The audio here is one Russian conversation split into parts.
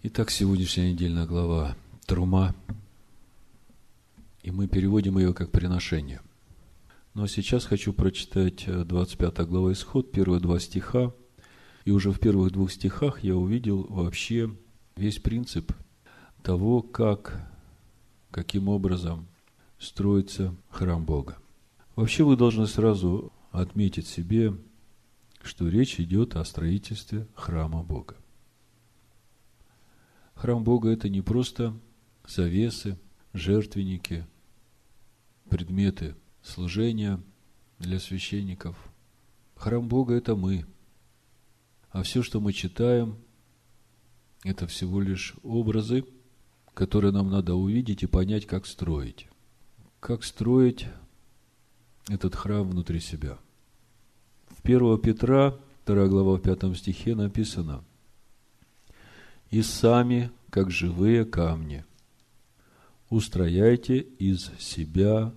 Итак, сегодняшняя недельная глава Трума. И мы переводим ее как приношение. Но сейчас хочу прочитать 25 глава Исход, первые два стиха. И уже в первых двух стихах я увидел вообще весь принцип того, как, каким образом строится храм Бога. Вообще вы должны сразу отметить себе, что речь идет о строительстве храма Бога. Храм Бога – это не просто завесы, жертвенники, предметы служения для священников. Храм Бога – это мы. А все, что мы читаем, это всего лишь образы, которые нам надо увидеть и понять, как строить. Как строить этот храм внутри себя. В 1 Петра, 2 глава в 5 стихе написано – и сами, как живые камни, устрояйте из себя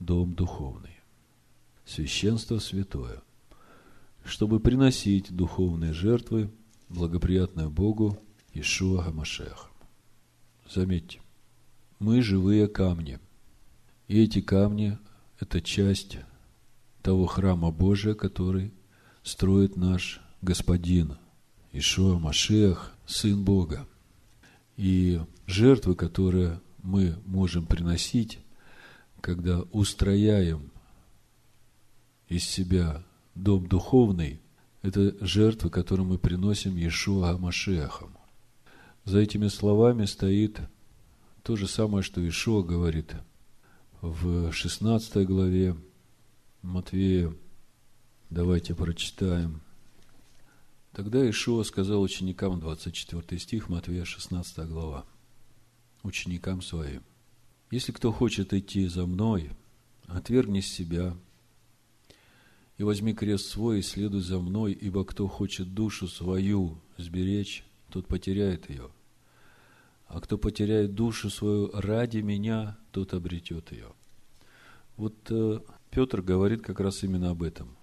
дом духовный, священство святое, чтобы приносить духовные жертвы, благоприятное Богу Ишуа Гамашеха. Заметьте, мы живые камни, и эти камни – это часть того храма Божия, который строит наш Господин Ишуа Машех, Сын Бога. И жертвы, которые мы можем приносить, когда устрояем из себя дом духовный, это жертвы, которые мы приносим Иешуа Машехам. За этими словами стоит то же самое, что Иешуа говорит в 16 главе Матвея. Давайте прочитаем – Тогда Ишуа сказал ученикам, 24 стих, Матвея 16 глава, ученикам своим, «Если кто хочет идти за мной, отвергни себя и возьми крест свой и следуй за мной, ибо кто хочет душу свою сберечь, тот потеряет ее. А кто потеряет душу свою ради меня, тот обретет ее». Вот э, Петр говорит как раз именно об этом.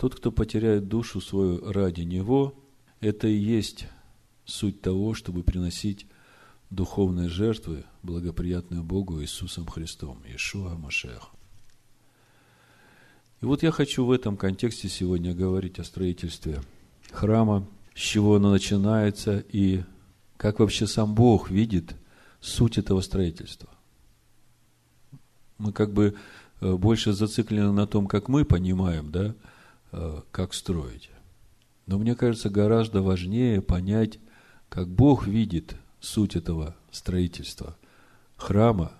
Тот, кто потеряет душу свою ради Него, это и есть суть того, чтобы приносить духовные жертвы, благоприятные Богу Иисусом Христом, Иешуа Машех. И вот я хочу в этом контексте сегодня говорить о строительстве храма, с чего оно начинается и как вообще сам Бог видит суть этого строительства. Мы как бы э, больше зациклены на том, как мы понимаем, да, как строить. Но мне кажется, гораздо важнее понять, как Бог видит суть этого строительства храма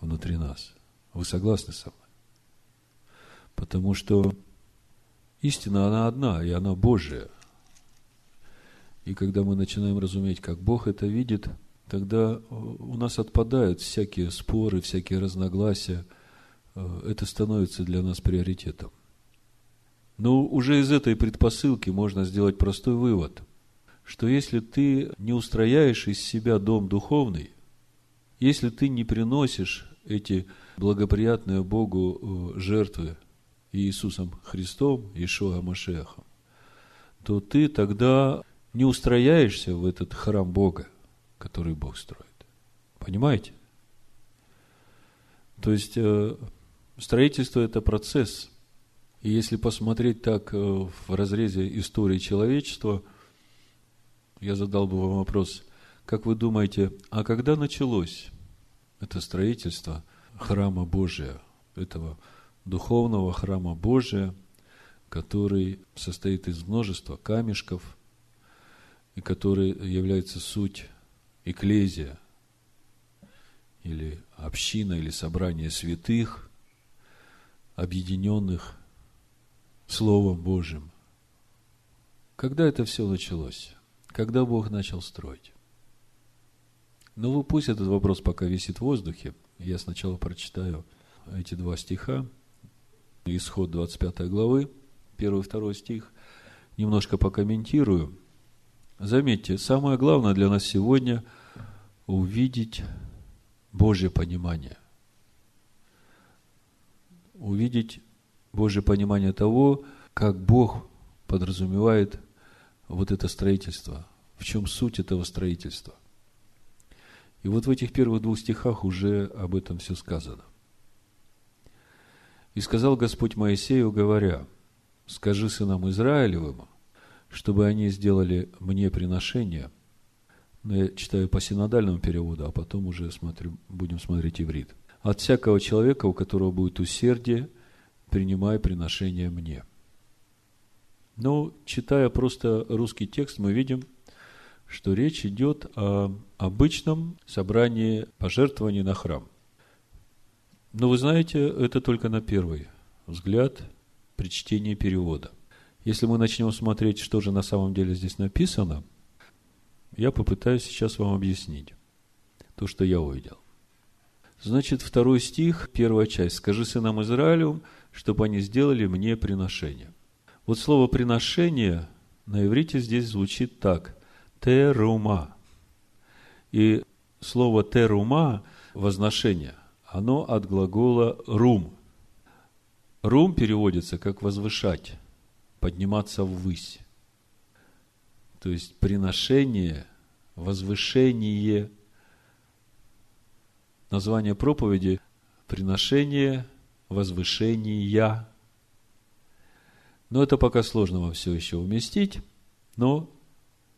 внутри нас. Вы согласны со мной? Потому что истина, она одна, и она Божия. И когда мы начинаем разуметь, как Бог это видит, тогда у нас отпадают всякие споры, всякие разногласия – Э, это становится для нас приоритетом. Но уже из этой предпосылки можно сделать простой вывод, что если ты не устрояешь из себя дом духовный, если ты не приносишь эти благоприятные Богу э, жертвы Иисусом Христом, Ишуа Машехом, то ты тогда не устрояешься в этот храм Бога, который Бог строит. Понимаете? То есть, э, Строительство – это процесс. И если посмотреть так э, в разрезе истории человечества, я задал бы вам вопрос, как вы думаете, а когда началось это строительство храма Божия, этого духовного храма Божия, который состоит из множества камешков, и который является суть экклезия, или община, или собрание святых, объединенных Словом Божьим. Когда это все началось? Когда Бог начал строить? Ну, пусть этот вопрос пока висит в воздухе. Я сначала прочитаю эти два стиха. Исход 25 главы, 1 и 2 стих. Немножко покомментирую. Заметьте, самое главное для нас сегодня – увидеть Божье понимание увидеть Божье понимание того, как Бог подразумевает вот это строительство, в чем суть этого строительства. И вот в этих первых двух стихах уже об этом все сказано. «И сказал Господь Моисею, говоря, скажи сынам Израилевым, чтобы они сделали мне приношение». Но я читаю по синодальному переводу, а потом уже смотрю, будем смотреть иврит. «От всякого человека, у которого будет усердие, принимай приношение мне». Но, читая просто русский текст, мы видим, что речь идет о обычном собрании пожертвований на храм. Но вы знаете, это только на первый взгляд при чтении перевода. Если мы начнем смотреть, что же на самом деле здесь написано, я попытаюсь сейчас вам объяснить то, что я увидел. Значит, второй стих, первая часть. «Скажи сынам Израилю, чтобы они сделали мне приношение». Вот слово «приношение» на иврите здесь звучит так – «терума». И слово «терума» – возношение, оно от глагола «рум». «Рум» переводится как «возвышать», «подниматься ввысь». То есть приношение, возвышение. Название проповеди – приношение, возвышение, но это пока сложно вам все еще уместить. Но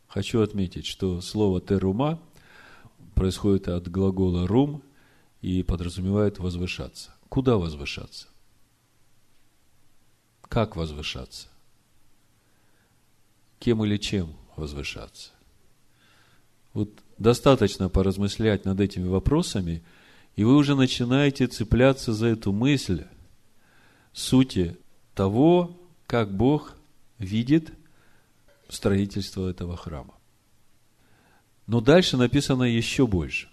хочу отметить, что слово «терума» происходит от глагола «рум» и подразумевает «возвышаться». Куда возвышаться? Как возвышаться? Кем или чем возвышаться? Вот достаточно поразмышлять над этими вопросами, и вы уже начинаете цепляться за эту мысль сути того, как Бог видит строительство этого храма. Но дальше написано еще больше.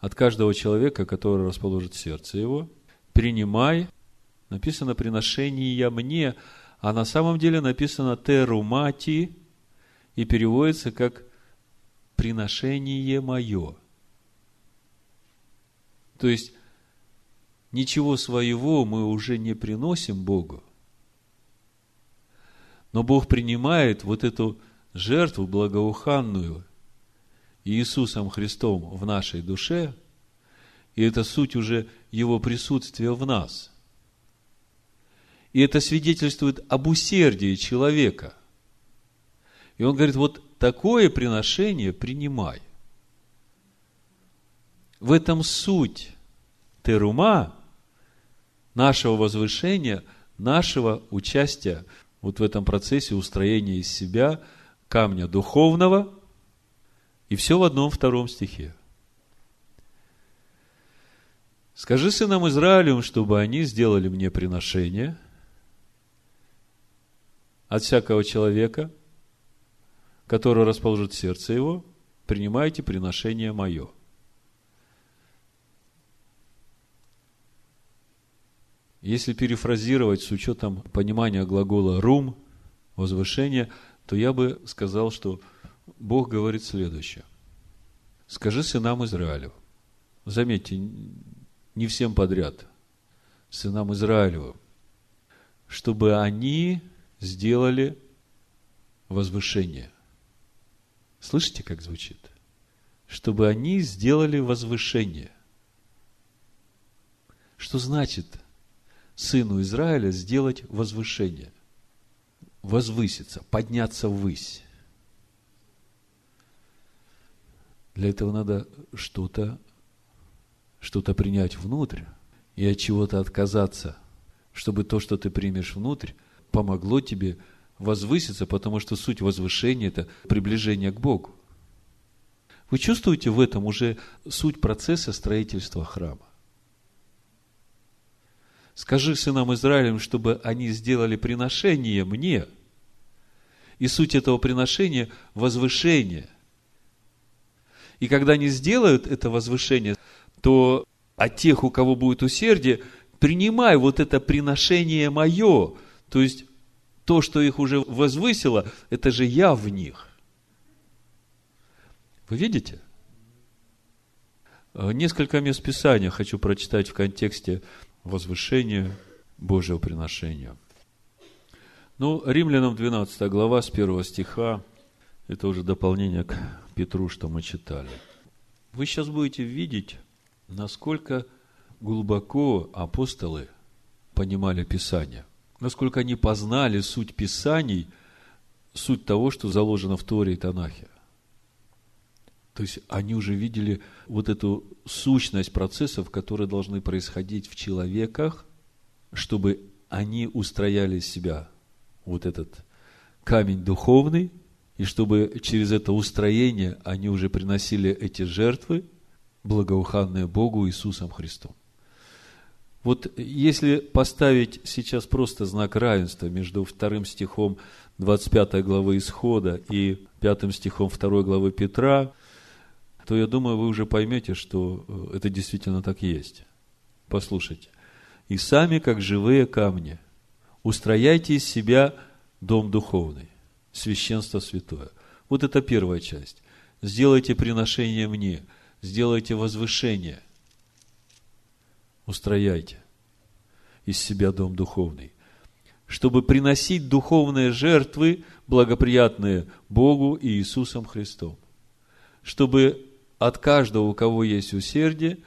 От каждого человека, который расположит сердце его, принимай, написано приношение мне, а на самом деле написано терумати и переводится как приношение мое. То есть, ничего своего мы уже не приносим Богу, но Бог принимает вот эту жертву благоуханную Иисусом Христом в нашей душе, и это суть уже Его присутствия в нас. И это свидетельствует об усердии человека. И он говорит, вот такое приношение принимай. В этом суть. Терума, нашего возвышения, нашего участия вот в этом процессе устроения из себя камня духовного, и все в одном втором стихе. Скажи сынам Израилем, чтобы они сделали мне приношение от всякого человека, который расположит сердце его, принимайте приношение мое – Если перефразировать с учетом понимания глагола «рум», возвышение, то я бы сказал, что Бог говорит следующее. Скажи сынам Израилю. Заметьте, не всем подряд. Сынам Израилю. Чтобы они сделали возвышение. Слышите, как звучит? Чтобы они сделали возвышение. Что значит сыну Израиля сделать возвышение. Возвыситься, подняться ввысь. Для этого надо что-то что-то принять внутрь и от чего-то отказаться, чтобы то, что ты примешь внутрь, помогло тебе возвыситься, потому что суть возвышения – это приближение к Богу. Вы чувствуете в этом уже суть процесса строительства храма? Скажи сынам Израилем, чтобы они сделали приношение мне. И суть этого приношения – возвышение. И когда они сделают это возвышение, то от тех, у кого будет усердие, принимай вот это приношение мое. То есть, то, что их уже возвысило, это же я в них. Вы видите? Несколько мест Писания хочу прочитать в контексте возвышение Божьего приношения. Ну, Римлянам 12 глава с 1 стиха Это уже дополнение к Петру, что мы читали. Вы сейчас будете видеть, насколько глубоко апостолы понимали Писание, насколько они познали суть Писаний, суть того, что заложено в Торе и Танахе. То есть они уже видели вот эту сущность процессов, которые должны происходить в человеках, чтобы они устрояли себя вот этот камень духовный, и чтобы через это устроение они уже приносили эти жертвы, благоуханные Богу Иисусом Христом. Вот если поставить сейчас просто знак равенства между вторым стихом 25 главы Исхода и пятым стихом 2 главы Петра, то я думаю, вы уже поймете, что э, это действительно так есть. Послушайте. «И сами, как живые камни, устрояйте из себя дом духовный, священство святое». Вот это первая часть. Сделайте приношение мне, сделайте возвышение, устрояйте из себя дом духовный, чтобы приносить духовные жертвы, благоприятные Богу и Иисусом Христом, чтобы от каждого, у кого есть усердие,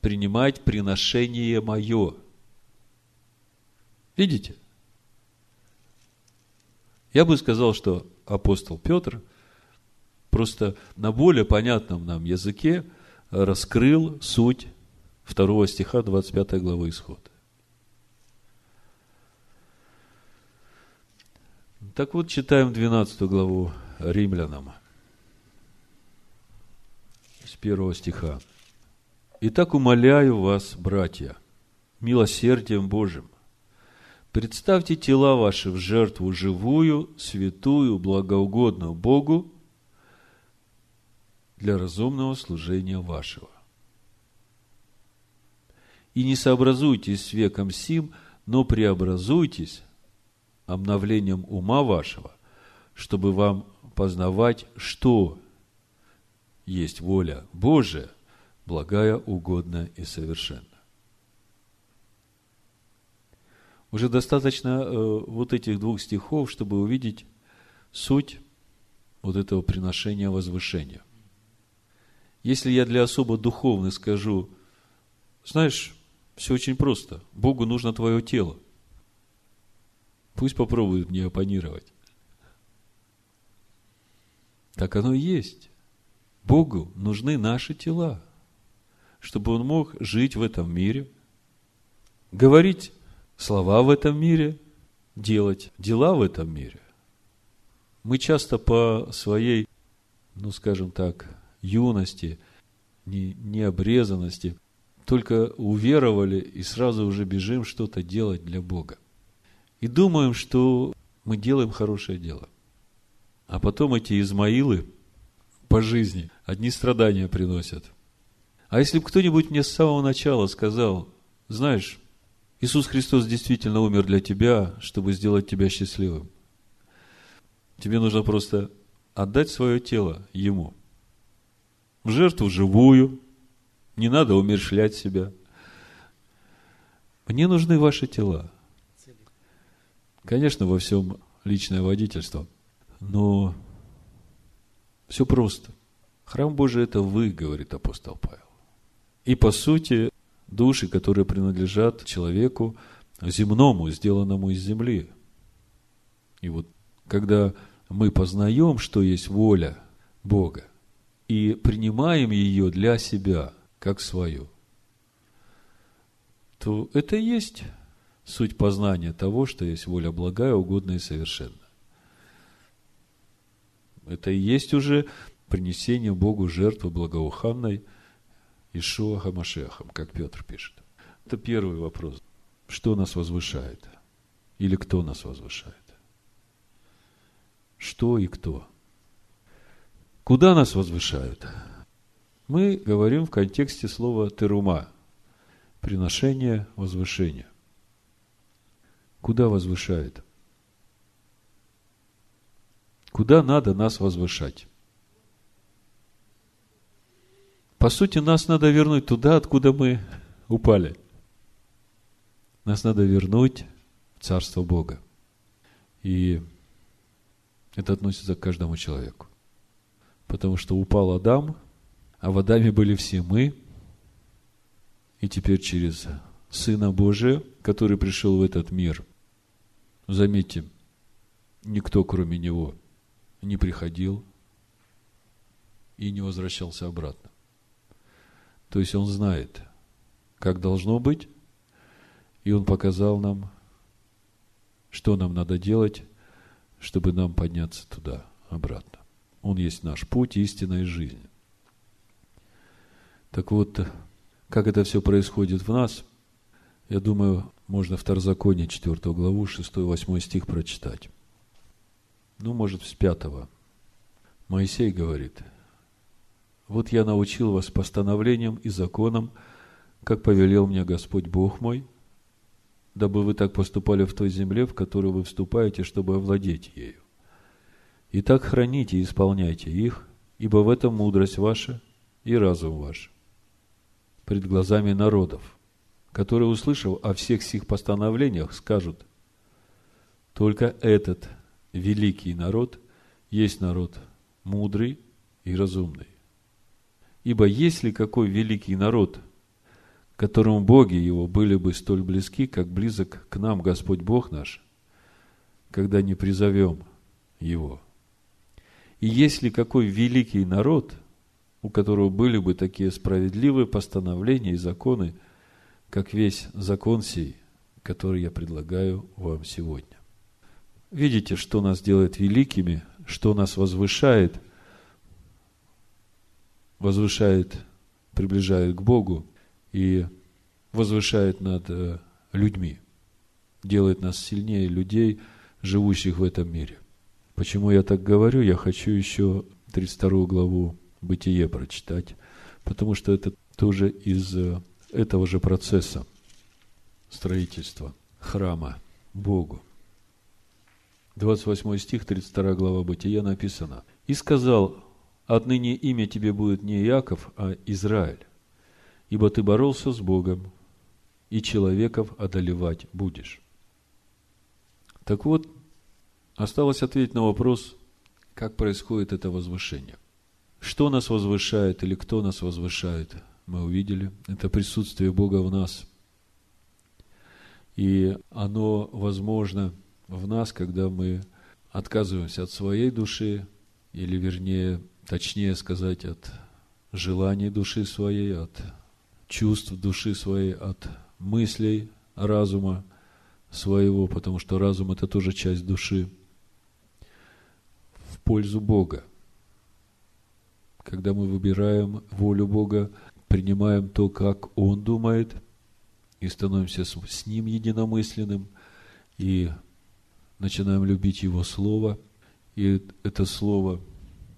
принимать приношение мое. Видите? Я бы сказал, что апостол Петр просто на более понятном нам языке раскрыл суть второго стиха 25 главы Исхода. Так вот, читаем 12 главу Римлянам с первого стиха. «Итак, умоляю вас, братья, милосердием Божьим, представьте тела ваши в жертву живую, святую, благоугодную Богу для разумного служения вашего. И не сообразуйтесь с веком сим, но преобразуйтесь обновлением ума вашего, чтобы вам познавать, что есть воля Божия, благая, угодная и совершенна. Уже достаточно э, вот этих двух стихов, чтобы увидеть суть вот этого приношения возвышения. Если я для особо духовных скажу, знаешь, все очень просто. Богу нужно твое тело. Пусть попробует мне оппонировать. Так оно и есть. Богу нужны наши тела, чтобы Он мог жить в этом мире, говорить слова в этом мире, делать дела в этом мире. Мы часто по своей, ну скажем так, юности, не, необрезанности, только уверовали и сразу уже бежим что-то делать для Бога. И думаем, что мы делаем хорошее дело. А потом эти Измаилы – по жизни. Одни страдания приносят. А если бы кто-нибудь мне с самого начала сказал, знаешь, Иисус Христос действительно умер для тебя, чтобы сделать тебя счастливым. Тебе нужно просто отдать свое тело Ему. В жертву живую. Не надо умершлять себя. Мне нужны ваши тела. Конечно, во всем личное водительство. Но все просто. Храм Божий – это вы, говорит апостол Павел. И, по сути, души, которые принадлежат человеку земному, сделанному из земли. И вот, когда мы познаем, что есть воля Бога, и принимаем ее для себя, как свою, то это и есть суть познания того, что есть воля благая, угодная и совершенная. Это и есть уже принесение Богу жертвы благоуханной Ишуа Хамашехом, как Петр пишет. Это первый вопрос. Что нас возвышает? Или кто нас возвышает? Что и кто? Куда нас возвышают? Мы говорим в контексте слова «терума» – приношение, возвышение. Куда возвышает? Куда надо нас возвышать? По сути, нас надо вернуть туда, откуда мы упали. Нас надо вернуть в Царство Бога. И Это относится к каждому человеку. Потому что упал Адам, а в Адаме были все мы, и теперь через Сына Божия, который пришел в этот мир, заметьте, никто кроме Него не приходил и не возвращался обратно. То есть Он знает, как должно быть, и Он показал нам, что нам надо делать, чтобы нам подняться туда, обратно. Он есть наш путь, истина и жизнь. Так вот, как это все происходит в нас, я думаю, можно Второзаконие, 4 главу, 6-8 стих прочитать. Ну, может, с 5. Моисей говорит, «Вот я научил вас постановлениям и законам, как повелел мне Господь Бог мой, дабы вы так поступали в той земле, в которую вы вступаете, чтобы овладеть ею. И так храните и исполняйте их, ибо в этом мудрость ваша и разум ваш пред глазами народов, которые, услышав о всех сих постановлениях, скажут, только этот великий народ есть народ мудрый и разумный. Ибо если какой великий народ, которому боги его были бы столь близки, как близок к нам Господь Бог наш, когда не призовем его. И если какой великий народ – у которого были бы такие справедливые постановления и законы, как весь закон сей, который я предлагаю вам сегодня. Видите, что нас делает великими, что нас возвышает, возвышает, приближает к Богу и возвышает над э, людьми, делает нас сильнее людей, живущих в этом мире. Почему я так говорю? Я хочу еще 32 главу бытие прочитать, потому что это тоже из э, этого же процесса строительства храма Богу. 28 стих, 32 глава Бытия написано. «И сказал, отныне имя тебе будет не Яков, а Израиль, ибо ты боролся с Богом, и человеков одолевать будешь». Так вот, осталось ответить на вопрос, как происходит это возвышение. Что нас возвышает или кто нас возвышает, мы увидели. Это присутствие Бога в нас. И оно возможно в нас, когда мы отказываемся от своей души, или вернее, точнее сказать, от желаний души своей, от чувств души своей, от мыслей разума своего, потому что разум – это тоже часть души, в пользу Бога. Когда мы выбираем волю Бога, принимаем то, как Он думает, и становимся с Ним единомысленным, и начинаем любить Его Слово, и это Слово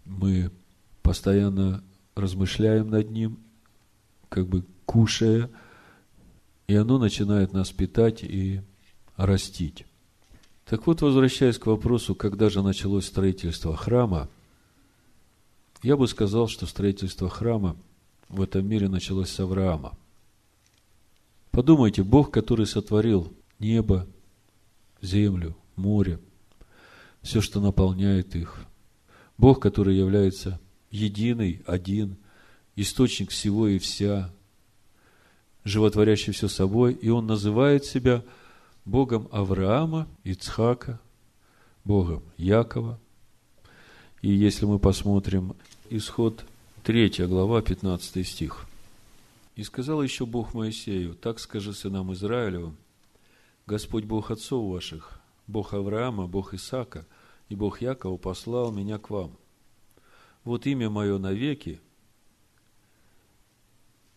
мы постоянно размышляем над Ним, как бы кушая, и оно начинает нас питать и растить. Так вот, возвращаясь к вопросу, когда же началось строительство храма – я бы сказал, что строительство храма в этом мире началось с Авраама. Подумайте, Бог, который сотворил небо, землю, море, все, что наполняет их. Бог, который является единый, один, источник всего и вся, животворящий все собой, и Он называет себя Богом Авраама, Ицхака, Богом Якова. И если мы посмотрим исход 3 глава, 15 стих. «И сказал еще Бог Моисею, так скажи сынам Израилевым, Господь Бог отцов ваших, Бог Авраама, Бог Исаака и Бог Якова послал меня к вам. Вот имя мое навеки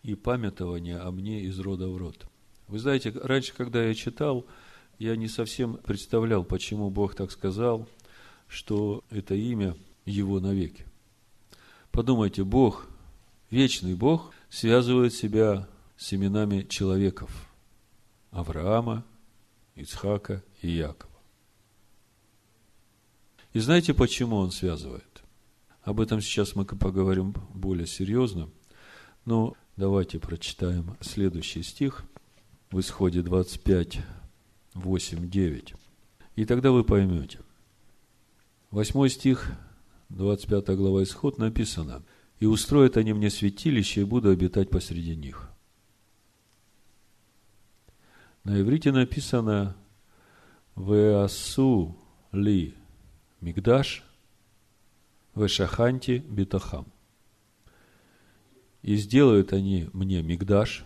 и памятование о мне из рода в род». Вы знаете, раньше, когда я читал, я не совсем представлял, почему Бог так сказал, что это имя его навеки. Подумайте, Бог, вечный Бог, связывает себя с именами человеков Авраама, Ицхака и Якова. И знаете, почему он связывает? Об этом сейчас мы поговорим более серьезно. Но давайте прочитаем следующий стих в исходе 25, 8, 9. И тогда вы поймете. Восьмой стих, 25 глава Исход написано, «И устроят они мне святилище, и буду обитать посреди них». На иврите написано «Веасу ли мигдаш вешаханти битахам». И сделают они мне мигдаш.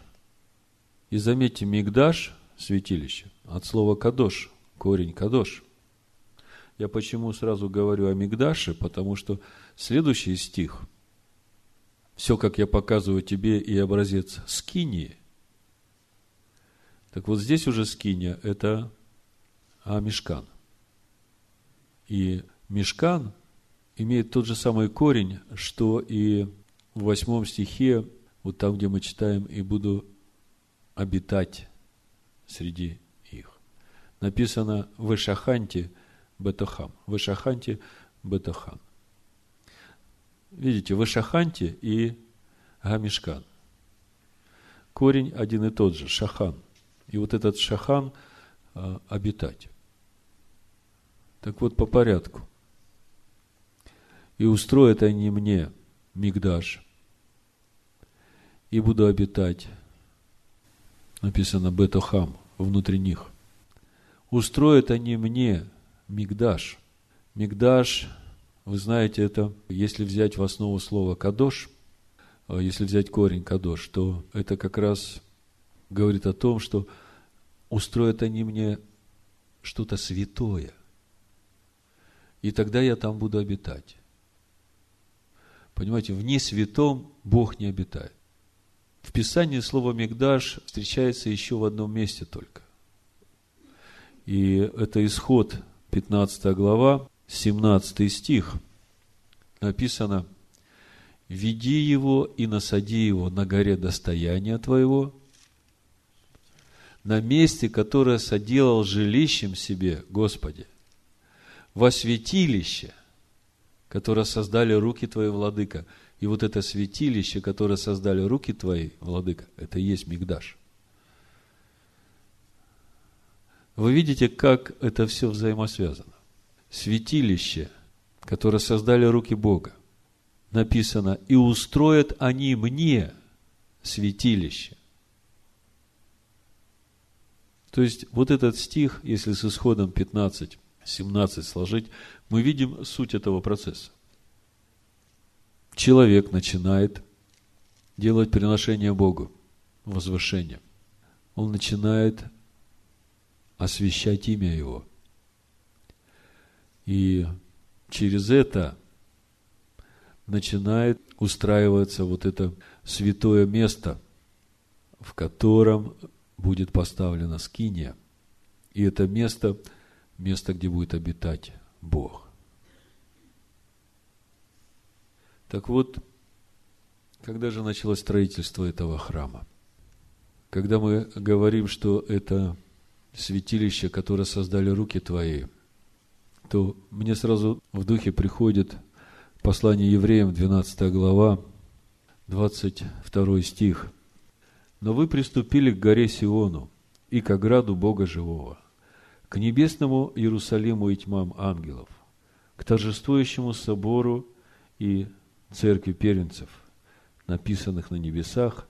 И заметьте, мигдаш – святилище. От слова кадош, корень кадош. Я почему сразу говорю о мигдаше? Потому что следующий стих, все, как я показываю тебе, и образец скинии. Так вот здесь уже скиния – это а мешкан. И мешкан имеет тот же самый корень, что и в восьмом стихе, вот там, где мы читаем, и буду обитать среди их. Написано в Ишаханте Бетахам. В Ишаханте Бетахам. Видите, в Ишаханте и Гамишкан. Корень один и тот же, Шахан. И вот этот Шахан обитать. Так вот, по порядку. И устроят они мне Мигдаш, и буду обитать. Написано Бетохам, внутри них. Устроят они мне Мигдаш. Мигдаш, вы знаете, это, если взять в основу слова Кадош, а если взять корень Кадош, то это как раз говорит о том, что устроят они мне что-то святое. И тогда я там буду обитать. Понимаете, в несвятом Бог не обитает. В Писании слово «мигдаш» встречается еще в одном месте только. И это исход, 15 глава, 17 стих. Написано, «Веди его и насади его на горе достояния твоего, на месте, которое соделал жилищем себе, Господи, во святилище, которое создали руки Твои, Владыка. И вот это святилище, которое создали руки Твои, Владыка, это и есть Мигдаш. Вы видите, как это все взаимосвязано. Святилище, которое создали руки Бога, написано, и устроят они мне святилище. То есть, вот этот стих, если с исходом 15, 17 сложить, мы видим суть этого процесса. Человек начинает делать приношение Богу, возвышение. Он начинает освящать имя Его. И через это начинает устраиваться вот это святое место, в котором будет поставлена скиния. И это место, место, где будет обитать Бог. Так вот, когда же началось строительство этого храма? Когда мы говорим, что это святилище, которое создали руки твои, то мне сразу в духе приходит послание евреям, 12 глава, 22 стих. «Но вы приступили к горе Сиону и к ограду Бога Живого, к небесному Иерусалиму и тьмам ангелов, к торжествующему собору и церкви первенцев, написанных на небесах,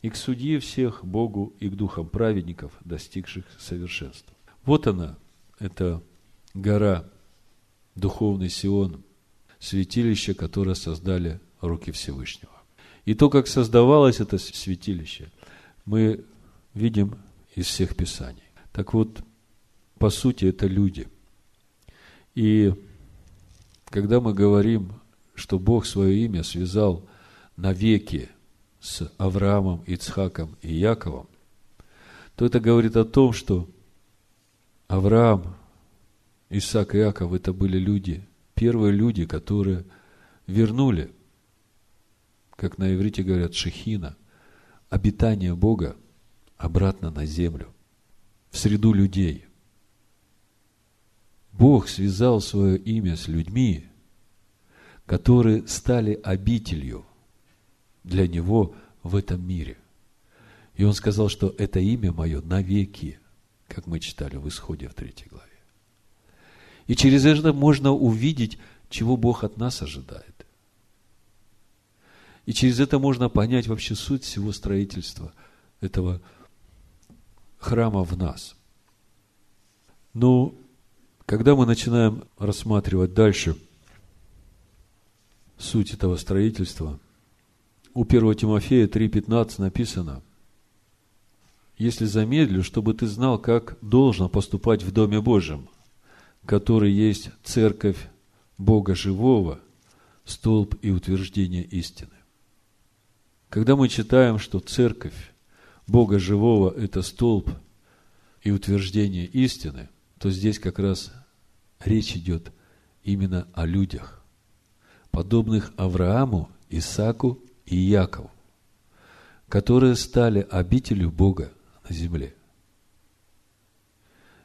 и к судье всех Богу и к духам праведников, достигших совершенства. Вот она, эта гора, духовный Сион, святилище, которое создали руки Всевышнего. И то, как создавалось это святилище, мы видим из всех Писаний. Так вот, по сути, это люди. И когда мы говорим, что Бог свое имя связал навеки с Авраамом, Ицхаком и Яковом, то это говорит о том, что Авраам, Исаак и Яков – это были люди, первые люди, которые вернули, как на иврите говорят, шехина, обитание Бога обратно на землю, в среду людей. Бог связал свое имя с людьми, которые стали обителью для Него в этом мире. И Он сказал, что это имя мое навеки, как мы читали в Исходе в третьей главе. И через это можно увидеть, чего Бог от нас ожидает. И через это можно понять вообще суть всего строительства этого храма в нас. Но когда мы начинаем рассматривать дальше суть этого строительства, у 1 Тимофея 3.15 написано, «Если замедлю, чтобы ты знал, как должно поступать в Доме Божьем, который есть церковь Бога Живого, столб и утверждение истины». Когда мы читаем, что церковь Бога Живого – это столб и утверждение истины, то здесь как раз речь идет именно о людях, подобных Аврааму, Исааку и Якову, которые стали обителю Бога на земле.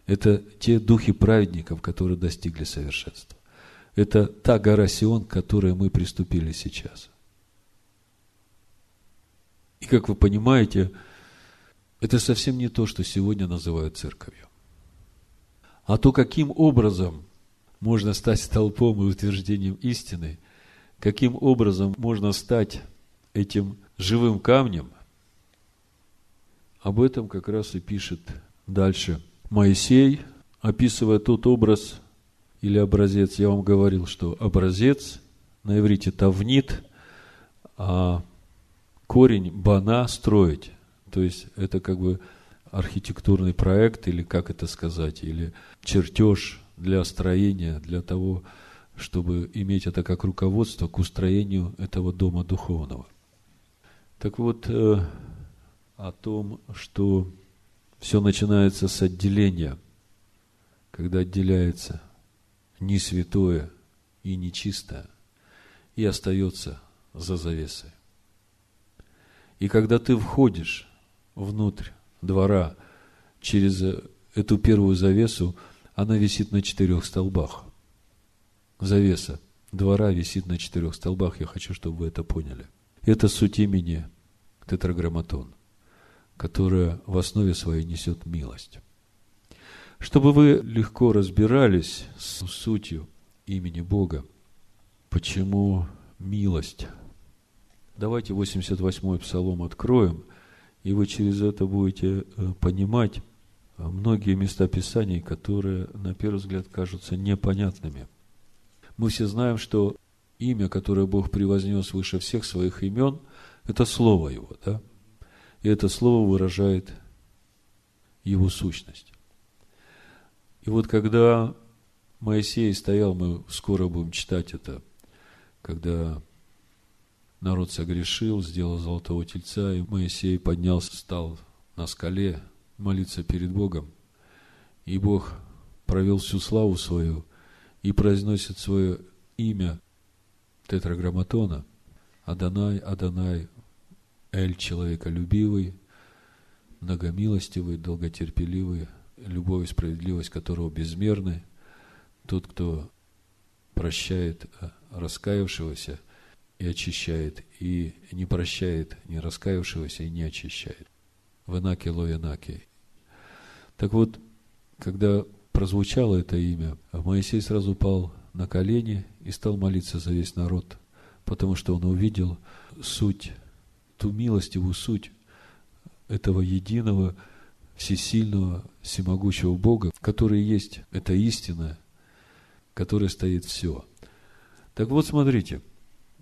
Это те духи праведников, которые достигли совершенства. Это та гора Сион, к которой мы приступили сейчас. И как вы понимаете, это совсем не то, что сегодня называют церковью. А то, каким образом можно стать столпом и утверждением истины, каким образом можно стать этим живым камнем, об этом как раз и пишет дальше Моисей, описывая тот образ или образец. Я вам говорил, что образец на иврите тавнит, а корень бана строить. То есть это как бы архитектурный проект, или как это сказать, или чертеж для строения, для того, чтобы иметь это как руководство к устроению этого дома духовного. Так вот, э, о том, что все начинается с отделения, когда отделяется не святое и нечистое, и остается за завесой. И когда ты входишь внутрь двора через эту первую завесу, она висит на четырех столбах. Завеса двора висит на четырех столбах. Я хочу, чтобы вы это поняли. Это суть имени тетраграмматон, которая в основе своей несет милость. Чтобы вы легко разбирались с сутью имени Бога, почему милость – Давайте 88-й псалом откроем, и вы через это будете э, понимать э, многие места Писаний, которые, на первый взгляд, кажутся непонятными. Мы все знаем, что имя, которое Бог превознес выше всех своих имен, это Слово Его, да? И это Слово выражает Его сущность. И вот когда Моисей стоял, мы скоро будем читать это, когда народ согрешил, сделал золотого тельца, и Моисей поднялся, стал на скале молиться перед Богом. И Бог провел всю славу свою и произносит свое имя тетраграмматона Адонай, Адонай, Эль человеколюбивый, многомилостивый, долготерпеливый, любовь и справедливость которого безмерны, тот, кто прощает раскаявшегося – и очищает, и не прощает не раскаявшегося и не очищает. В Инаке Лоинаке. Так вот, когда прозвучало это имя, Моисей сразу упал на колени и стал молиться за весь народ, потому что он увидел суть, ту милостивую суть этого единого, всесильного, всемогущего Бога, который есть эта истина, которая стоит все. Так вот, смотрите –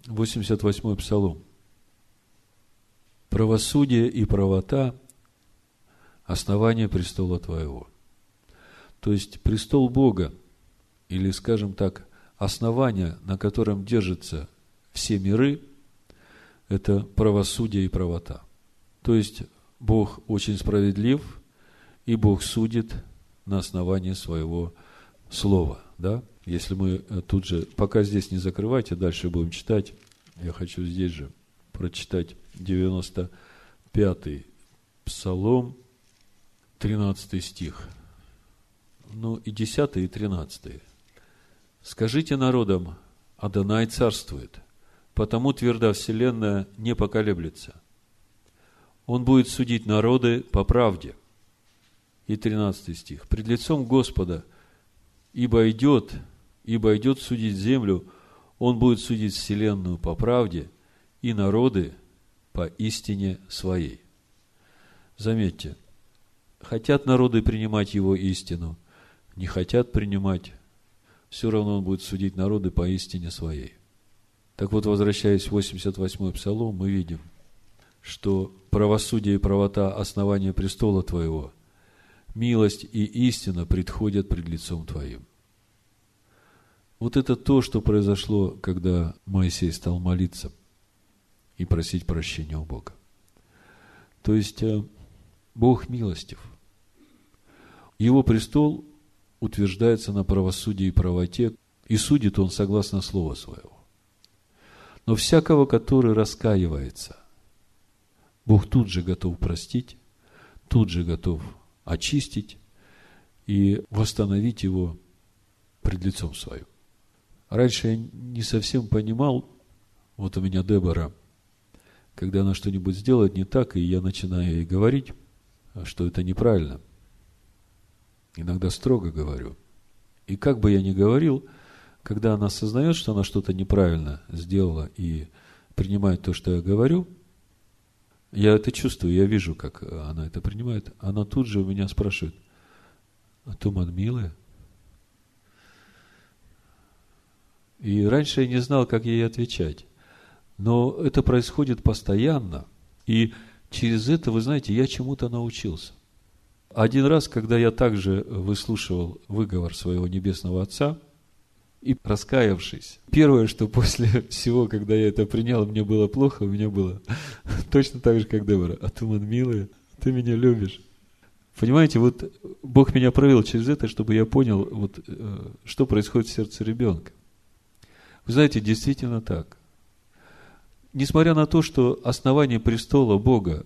88-й Псалом. Правосудие и правота – основание престола Твоего. То есть престол Бога, или, скажем так, основание, на котором держатся все миры, это правосудие и правота. То есть Бог очень справедлив, и Бог судит на основании своего слова. Да? Если мы э, тут же, пока здесь не закрывайте, дальше будем читать. Я хочу здесь же прочитать 95-й Псалом, 13 стих. Ну и 10 и 13. «Скажите народам, Адонай царствует, потому тверда вселенная не поколеблется. Он будет судить народы по правде». И 13 стих. «Пред лицом Господа Ибо идет, ибо идет судить землю, он будет судить вселенную по правде и народы по истине своей. Заметьте, хотят народы принимать его истину, не хотят принимать, все равно он будет судить народы по истине своей. Так вот, возвращаясь в 88-й псалом, мы видим, что правосудие и правота – основания престола Твоего, милость и истина предходят пред лицом Твоим. Вот это то, что произошло, когда Моисей стал молиться и просить прощения у Бога. То есть, э, Бог милостив. Его престол утверждается на правосудии и правоте, и судит он согласно слова своего. Но всякого, который раскаивается, Бог тут же готов простить, тут же готов очистить и восстановить его пред лицом своим. Раньше я не совсем понимал, вот у меня Дебора, когда она что-нибудь сделает не так, и я начинаю ей говорить, что это неправильно. Иногда строго говорю. И как бы я ни говорил, когда она осознает, что она что-то неправильно сделала и принимает то, что я говорю, я это чувствую, я вижу, как она это принимает. Она тут же у меня спрашивает, а Туман милая? И раньше я не знал, как ей отвечать. Но это происходит постоянно. И через это, вы знаете, я чему-то научился. Один раз, когда я также выслушивал выговор своего небесного отца – и раскаявшись. Первое, что после всего, когда я это принял, мне было плохо, у меня было точно так же, как Дебора. А ты, ман, милая, ты меня любишь. Понимаете, вот Бог меня провел через это, чтобы я понял, вот, э, что происходит в сердце ребенка. Вы знаете, действительно так. Несмотря на то, что основание престола Бога,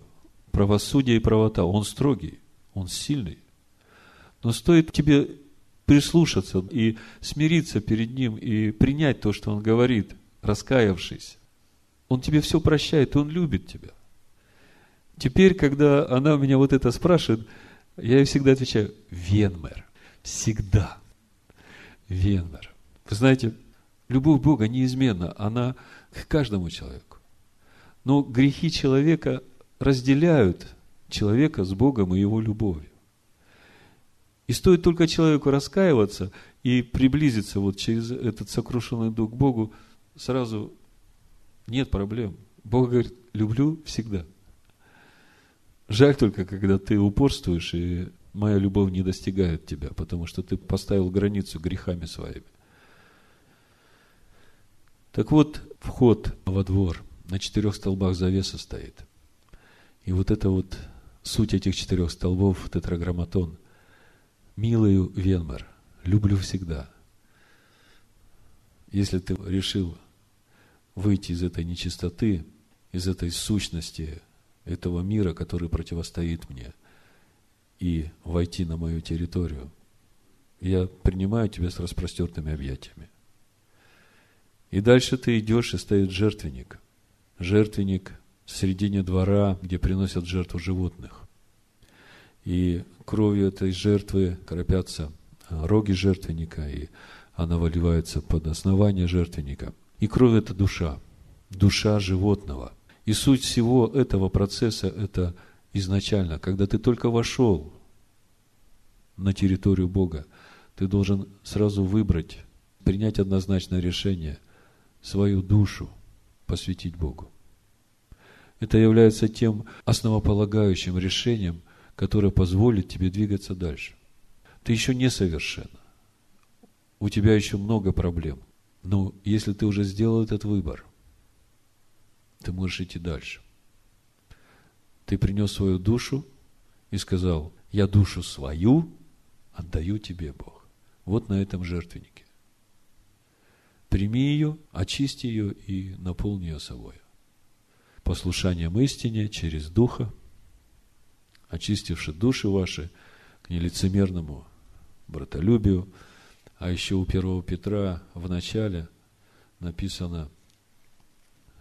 правосудие и правота, он строгий, он сильный, но стоит тебе прислушаться и смириться перед Ним и принять то, что Он говорит, раскаявшись. Он тебе все прощает, Он любит тебя. Теперь, когда она у меня вот это спрашивает, я ей всегда отвечаю, Венмер. Всегда. Венмер. Вы знаете, любовь Бога неизменна, она к каждому человеку. Но грехи человека разделяют человека с Богом и его любовью. И стоит только человеку раскаиваться и приблизиться вот через этот сокрушенный дух к Богу, сразу нет проблем. Бог говорит, люблю всегда. Жаль только, когда ты упорствуешь, и моя любовь не достигает тебя, потому что ты поставил границу грехами своими. Так вот, вход во двор на четырех столбах завеса стоит. И вот это вот суть этих четырех столбов, тетраграмматон – милую Венмар, люблю всегда. Если ты решил выйти из этой нечистоты, из этой сущности этого мира, который противостоит мне, и войти на мою территорию, я принимаю тебя с распростертыми объятиями. И дальше ты идешь, и стоит жертвенник. Жертвенник в середине двора, где приносят жертву животных. И кровью этой жертвы кропятся а, роги жертвенника, и она выливается под основание жертвенника. И кровь – это душа, душа животного. И суть всего этого процесса – это изначально, когда ты только вошел на территорию Бога, ты должен сразу выбрать, принять однозначное решение, свою душу посвятить Богу. Это является тем основополагающим решением, которая позволит тебе двигаться дальше. Ты еще не совершенна. У тебя еще много проблем. Но если ты уже сделал этот выбор, ты можешь идти дальше. Ты принес свою душу и сказал, я душу свою отдаю тебе, Бог. Вот на этом жертвеннике. Прими ее, очисти ее и наполни ее собой. Послушанием истине через Духа – очистивши души ваши к нелицемерному братолюбию. А еще у первого Петра в начале написано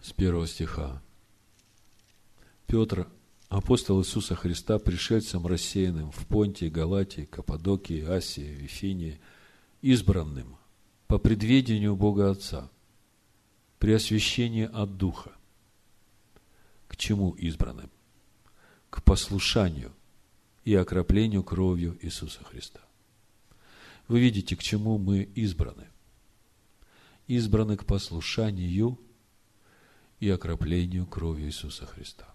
с первого стиха. Петр, апостол Иисуса Христа, пришельцем рассеянным в Понтии, Галатии, Каппадокии, Асии, Вифинии избранным по предведению Бога Отца, при освящении от Духа. К чему избранным? К послушанию и окроплению кровью Иисуса Христа. Вы видите, к чему мы избраны. Избраны к послушанию и окроплению кровью Иисуса Христа.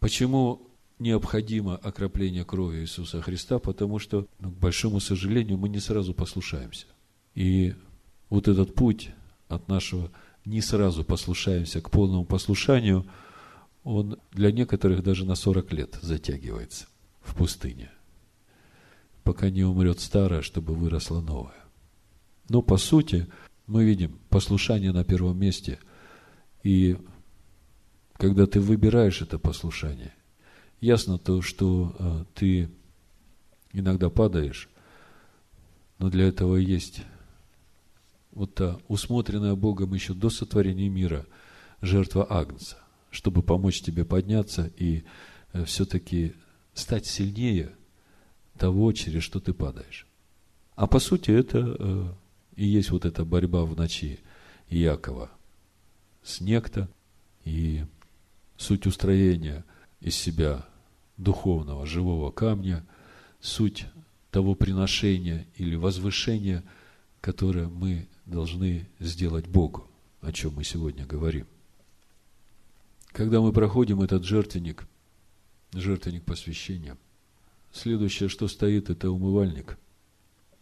Почему необходимо окропление крови Иисуса Христа? Потому что, ну, к большому сожалению, мы не сразу послушаемся. И вот этот путь от нашего не сразу послушаемся к полному послушанию, он для некоторых даже на 40 лет затягивается в пустыне пока не умрет старое, чтобы выросло новое. Но по сути, мы видим послушание на первом месте. И когда ты выбираешь это послушание, ясно то, что а, ты иногда падаешь, но для этого есть вот та усмотренная Богом еще до сотворения мира жертва Агнца, чтобы помочь тебе подняться и э, все-таки стать сильнее того, через что ты падаешь. А по сути это э, и есть вот эта борьба в ночи Якова с некто и суть устроения из себя духовного живого камня, суть того приношения или возвышения, которое мы должны сделать Богу, о чем мы сегодня говорим. Когда мы проходим этот жертвенник, жертвенник посвящения – Следующее, что стоит, это умывальник.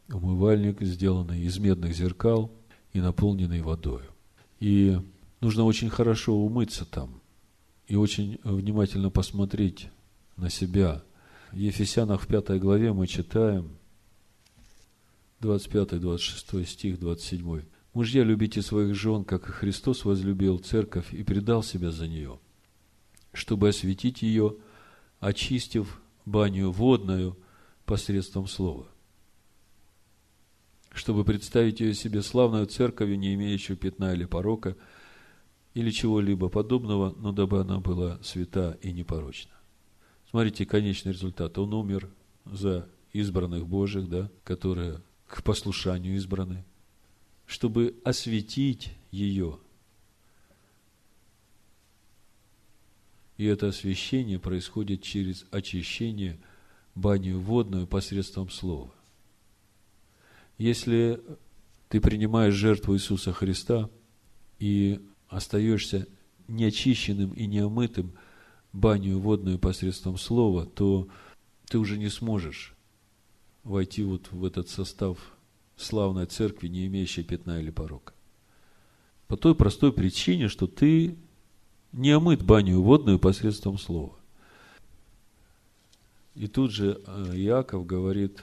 Умывальник, сделанный из медных зеркал и наполненный водой. И нужно очень хорошо умыться там и очень внимательно посмотреть на себя. В Ефесянах в пятой главе мы читаем 25-26 стих, 27. «Мужья, любите своих жен, как и Христос возлюбил церковь и предал себя за нее, чтобы осветить ее, очистив баню водную посредством слова, чтобы представить ее себе славную церковью, не имеющую пятна или порока, или чего-либо подобного, но дабы она была свята и непорочна. Смотрите, конечный результат. Он умер за избранных Божьих, да, которые к послушанию избраны, чтобы осветить ее. И это освящение происходит через очищение баню водную посредством слова. Если ты принимаешь жертву Иисуса Христа и остаешься неочищенным и неомытым баню водную посредством слова, то ты уже не сможешь войти вот в этот состав славной церкви, не имеющей пятна или порока. По той простой причине, что ты не омыт баню водную посредством слова. И тут же э, Иаков говорит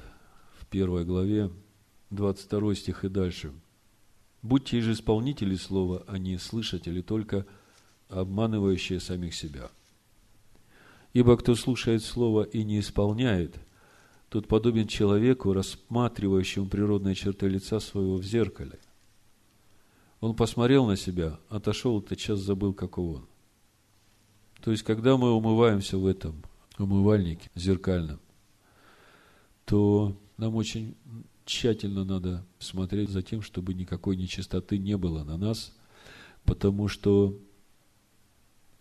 в первой главе, 22 стих и дальше. «Будьте же исполнители слова, а не слышатели, только обманывающие самих себя. Ибо кто слушает слово и не исполняет, тот подобен человеку, рассматривающему природные черты лица своего в зеркале. Он посмотрел на себя, отошел и тотчас забыл, каков он. То есть, когда мы умываемся в этом умывальнике зеркальном, то нам очень тщательно надо смотреть за тем, чтобы никакой нечистоты не было на нас, потому что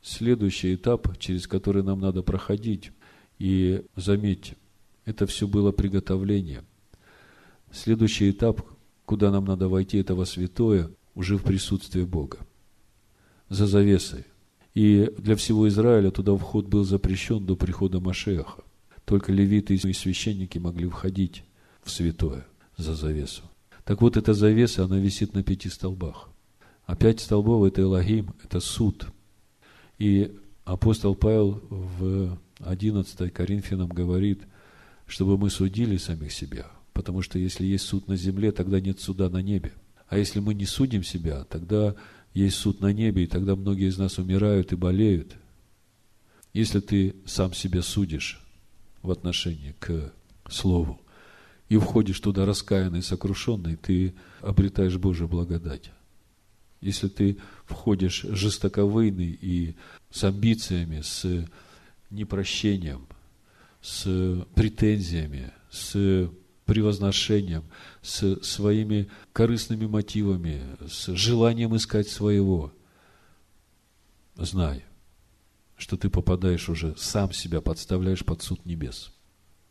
следующий этап, через который нам надо проходить, и заметьте, это все было приготовление. Следующий этап, куда нам надо войти, это во святое, уже в присутствии Бога, за завесой. И для всего Израиля туда вход был запрещен до прихода Машеха. Только левиты и священники могли входить в святое за завесу. Так вот, эта завеса, она висит на пяти столбах. А пять столбов – это Элогим, это суд. И апостол Павел в 11 Коринфянам говорит, чтобы мы судили самих себя. Потому что если есть суд на земле, тогда нет суда на небе. А если мы не судим себя, тогда есть суд на небе, и тогда многие из нас умирают и болеют. Если ты сам себя судишь в отношении к Слову и входишь туда раскаянный, сокрушенный, ты обретаешь Божью благодать. Если ты входишь жестоковыйный и с амбициями, с непрощением, с претензиями, с превозношением, с своими корыстными мотивами, с желанием искать своего, знай, что ты попадаешь уже, сам себя подставляешь под суд небес.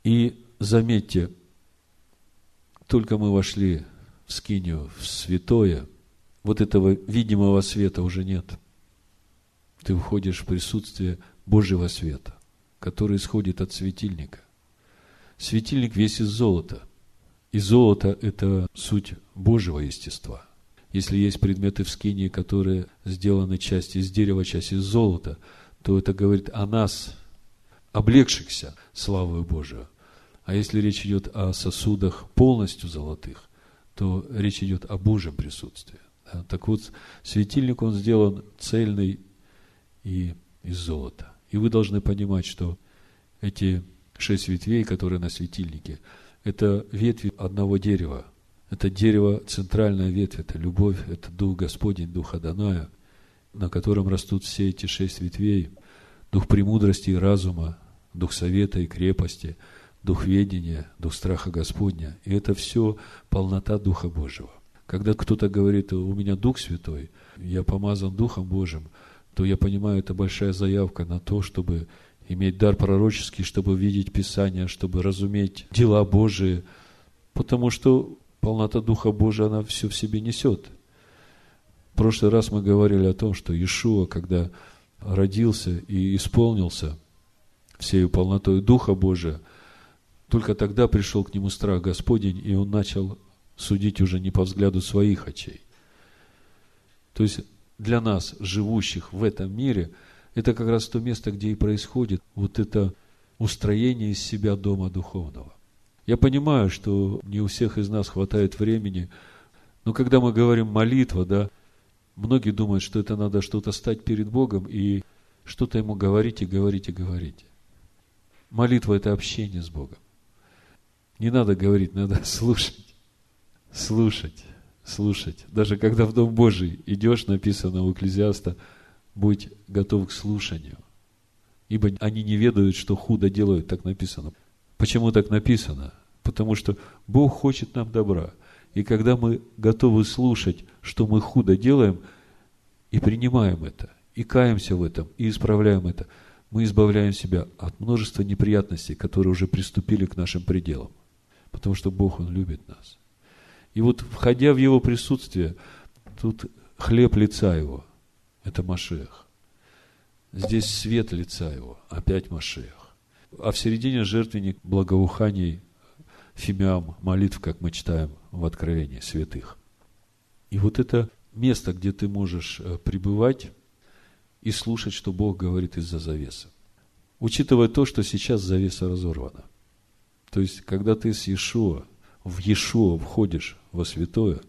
И заметьте, только мы вошли в скинию, в святое, вот этого видимого света уже нет. Ты входишь в присутствие Божьего света, который исходит от светильника. Светильник весь из золота. И золото – это суть Божьего естества. Если есть предметы в скинии, которые сделаны часть из дерева, часть из золота, то это говорит о нас, облегшихся славою Божию. А если речь идет о сосудах полностью золотых, то речь идет о Божьем присутствии. Так вот, светильник, он сделан цельный и из золота. И вы должны понимать, что эти шесть ветвей, которые на светильнике, это ветви одного дерева. Это дерево, центральная ветвь, это любовь, это Дух Господень, Дух Аданая, на котором растут все эти шесть ветвей. Дух премудрости и разума, Дух совета и крепости, Дух ведения, Дух страха Господня. И это все полнота Духа Божьего. Когда кто-то говорит, у меня Дух Святой, я помазан Духом Божьим, то я понимаю, это большая заявка на то, чтобы иметь дар пророческий, чтобы видеть Писание, чтобы разуметь дела Божии, потому что полнота Духа Божия, она все в себе несет. В прошлый раз мы говорили о том, что Иешуа, когда родился и исполнился всею полнотой Духа Божия, только тогда пришел к нему страх Господень, и он начал судить уже не по взгляду своих очей. То есть для нас, живущих в этом мире – это как раз то место, где и происходит вот это устроение из себя дома духовного. Я понимаю, что не у всех из нас хватает времени, но когда мы говорим молитва, да, многие думают, что это надо что-то стать перед Богом и что-то ему говорить и говорить и говорить. Молитва – это общение с Богом. Не надо говорить, надо слушать. Слушать, слушать. Даже когда в Дом Божий идешь, написано у Экклезиаста – будь готов к слушанию. Ибо они не ведают, что худо делают, так написано. Почему так написано? Потому что Бог хочет нам добра. И когда мы готовы слушать, что мы худо делаем, и принимаем это, и каемся в этом, и исправляем это, мы избавляем себя от множества неприятностей, которые уже приступили к нашим пределам. Потому что Бог, Он любит нас. И вот, входя в Его присутствие, тут хлеб лица Его – это Машех. Здесь свет лица его, опять Машех. А в середине жертвенник благоуханий, фимиам, молитв, как мы читаем в Откровении святых. И вот это место, где ты можешь э, пребывать и слушать, что Бог говорит из-за завесы. Учитывая то, что сейчас завеса разорвана. То есть, когда ты с Иешуа, в Иешуа входишь во святое,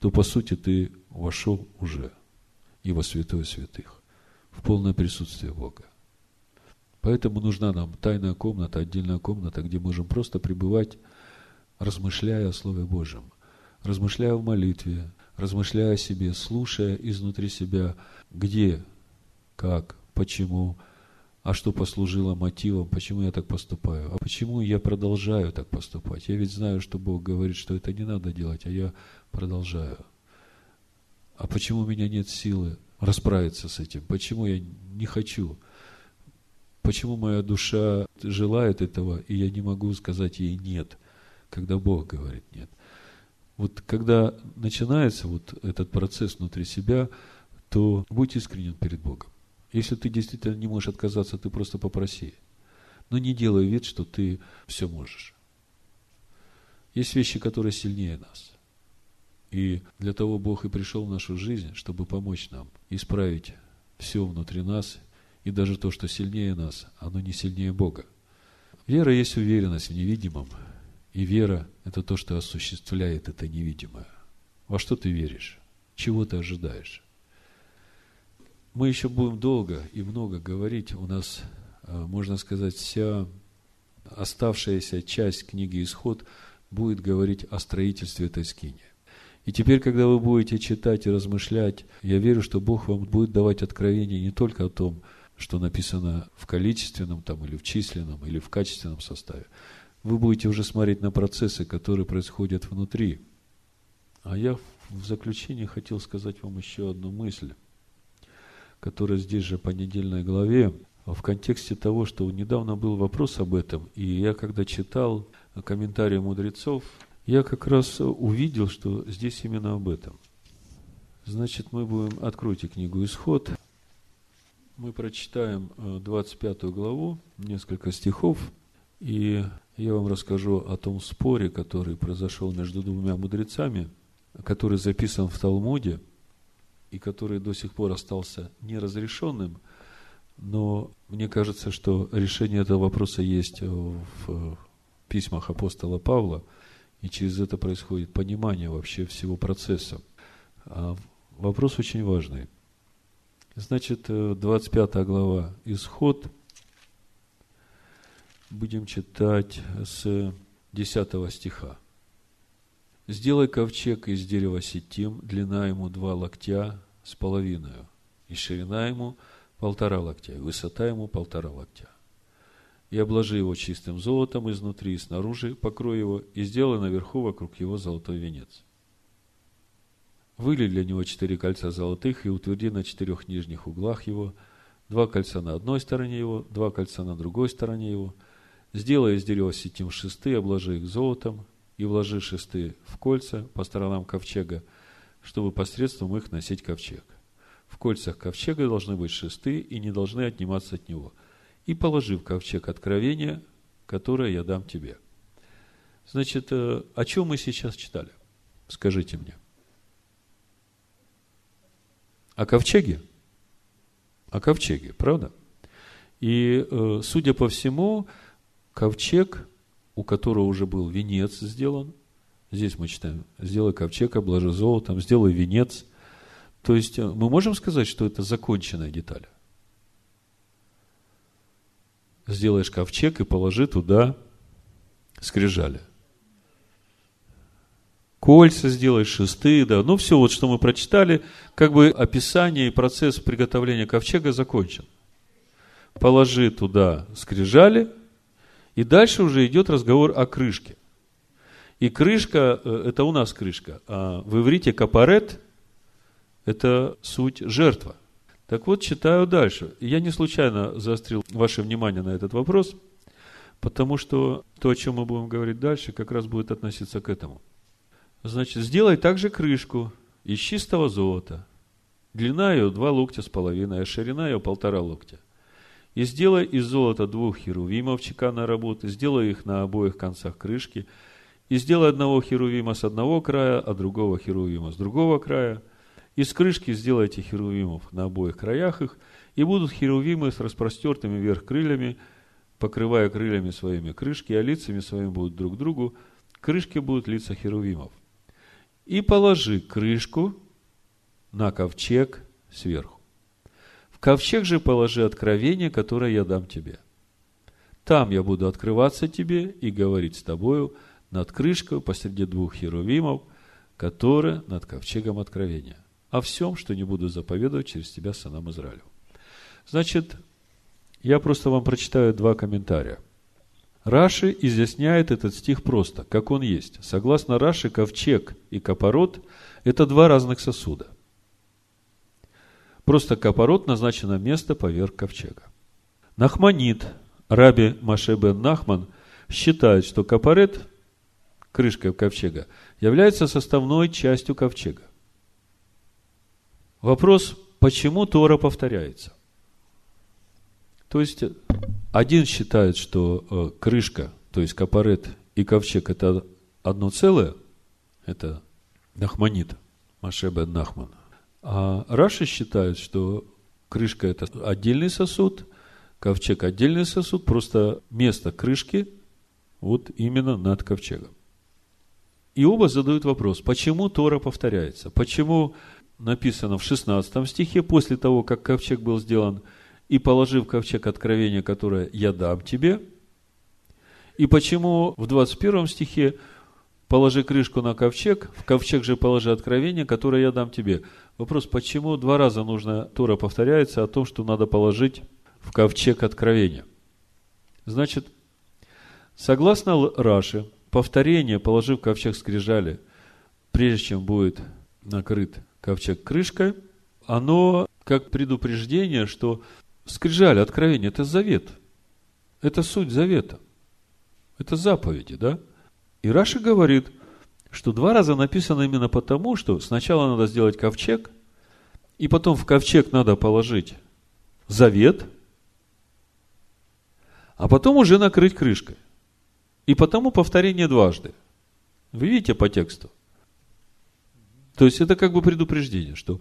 то, по сути, ты вошел уже – и во святое святых, в полное присутствие Бога. Поэтому нужна нам тайная комната, отдельная комната, где можем просто пребывать, размышляя о Слове Божьем, размышляя в молитве, размышляя о себе, слушая изнутри себя, где, как, почему, а что послужило мотивом, почему я так поступаю, а почему я продолжаю так поступать. Я ведь знаю, что Бог говорит, что это не надо делать, а я продолжаю – а почему у меня нет силы расправиться с этим? Почему я не хочу? Почему моя душа желает этого, и я не могу сказать ей нет, когда Бог говорит нет? Вот когда начинается вот этот процесс внутри себя, то будь искренен перед Богом. Если ты действительно не можешь отказаться, ты просто попроси. Но не делай вид, что ты все можешь. Есть вещи, которые сильнее нас. И для того Бог и пришел в нашу жизнь, чтобы помочь нам исправить все внутри нас, и даже то, что сильнее нас, оно не сильнее Бога. Вера есть уверенность в невидимом, и вера – это то, что осуществляет это невидимое. Во что ты веришь? Чего ты ожидаешь? Мы еще будем долго и много говорить. У нас, а, можно сказать, вся оставшаяся часть книги «Исход» будет говорить о строительстве этой скини. И теперь, когда вы будете читать и размышлять, я верю, что Бог вам будет давать откровение не только о том, что написано в количественном там, или в численном, или в качественном составе, вы будете уже смотреть на процессы, которые происходят внутри. А я в заключение хотел сказать вам еще одну мысль, которая здесь же по недельной главе, в контексте того, что недавно был вопрос об этом, и я когда читал комментарии мудрецов, я как раз увидел, что здесь именно об этом. Значит, мы будем, откройте книгу «Исход», мы прочитаем 25 э, главу, несколько стихов, и я вам расскажу о том споре, который произошел между двумя мудрецами, который записан в Талмуде, и который до сих пор остался неразрешенным, но мне кажется, что решение этого вопроса есть в письмах апостола Павла, и через это происходит понимание вообще всего процесса. А вопрос очень важный – Значит, 25 э, глава Исход. Будем читать с 10 стиха. «Сделай ковчег из дерева сетим, длина ему два локтя с половиной, и ширина ему полтора локтя, и высота ему полтора локтя. И обложи его чистым золотом изнутри и снаружи, покрой его, и сделай наверху вокруг его золотой венец. Выли для него четыре кольца золотых и утверди на четырех нижних углах его, два кольца на одной стороне его, два кольца на другой стороне его. Сделай из дерева сетим шесты, обложи их золотом, и вложи шесты в кольца по сторонам ковчега, чтобы посредством их носить ковчег. В кольцах ковчега должны быть шесты и не должны отниматься от него. И положи в ковчег откровение, которое я дам тебе. Значит, э, о чем мы сейчас читали? Скажите мне. О ковчеге? О ковчеге, правда? И, э, судя по всему, ковчег, у которого уже был венец сделан, здесь мы читаем, сделай ковчег, обложи золотом, сделай венец. То есть, э, мы можем сказать, что это законченная деталь. Сделаешь ковчег и положи туда скрижали кольца сделай, шесты, да. Ну, все вот, что мы прочитали, как бы описание и процесс приготовления ковчега закончен. Положи туда скрижали, и дальше уже идет разговор о крышке. И крышка, э, это у нас крышка, а в иврите капарет – это суть жертва. Так вот, читаю дальше. Я не случайно заострил ваше внимание на этот вопрос, потому что то, о чем мы будем говорить дальше, как раз будет относиться к этому – Значит, сделай также крышку из чистого золота. Длина ее два локтя с половиной, а ширина ее полтора локтя. И сделай из золота двух херувимов чеканной работы, сделай их на обоих концах крышки, и сделай одного херувима с одного края, а другого херувима с другого края. Из крышки сделайте херувимов на обоих краях их, и будут херувимы с распростертыми вверх крыльями, покрывая крыльями своими крышки, а лицами своими будут друг другу. Крышки будут лица херувимов и положи крышку на ковчег сверху. Ковчег же положи откровение, которое я дам тебе. Там я буду открываться тебе и говорить с тобою над крышкой посреди двух херувимов, которые над ковчегом откровения. О всем, что не буду заповедовать через тебя сынам Израилю. Значит, я просто вам прочитаю два комментария – Раши изъясняет этот стих просто, как он есть. Согласно Раши, ковчег и капорот – это два разных сосуда. Просто капорот назначено место поверх ковчега. Нахманит, раби Маше бен Нахман, считает, что капорет, крышка ковчега, является составной частью ковчега. Вопрос, почему Тора повторяется? То есть, один считает, что э, крышка, то есть капарет и ковчег – это одно целое, это Нахманит, Машебен Нахман. А Раши считает, что крышка – это отдельный сосуд, ковчег – отдельный сосуд, просто место крышки вот именно над ковчегом. И оба задают вопрос, почему Тора повторяется? Почему написано в 16 стихе, после того, как ковчег был сделан – и положи в ковчег откровения, которое я дам тебе. И почему в 21 стихе положи крышку на ковчег, в ковчег же положи откровение, которое я дам тебе. Вопрос, почему два раза нужно, Тора повторяется о том, что надо положить в ковчег откровения. Значит, Согласно Раши, повторение, положив ковчег скрижали, прежде чем будет накрыт ковчег крышкой, оно как предупреждение, что скрижали, откровение – это завет. Это суть завета. Это заповеди, да? И Раши говорит, что два раза написано именно потому, что сначала надо сделать ковчег, и потом в ковчег надо положить завет, а потом уже накрыть крышкой. И потому повторение дважды. Вы видите по тексту? То есть это как бы предупреждение, что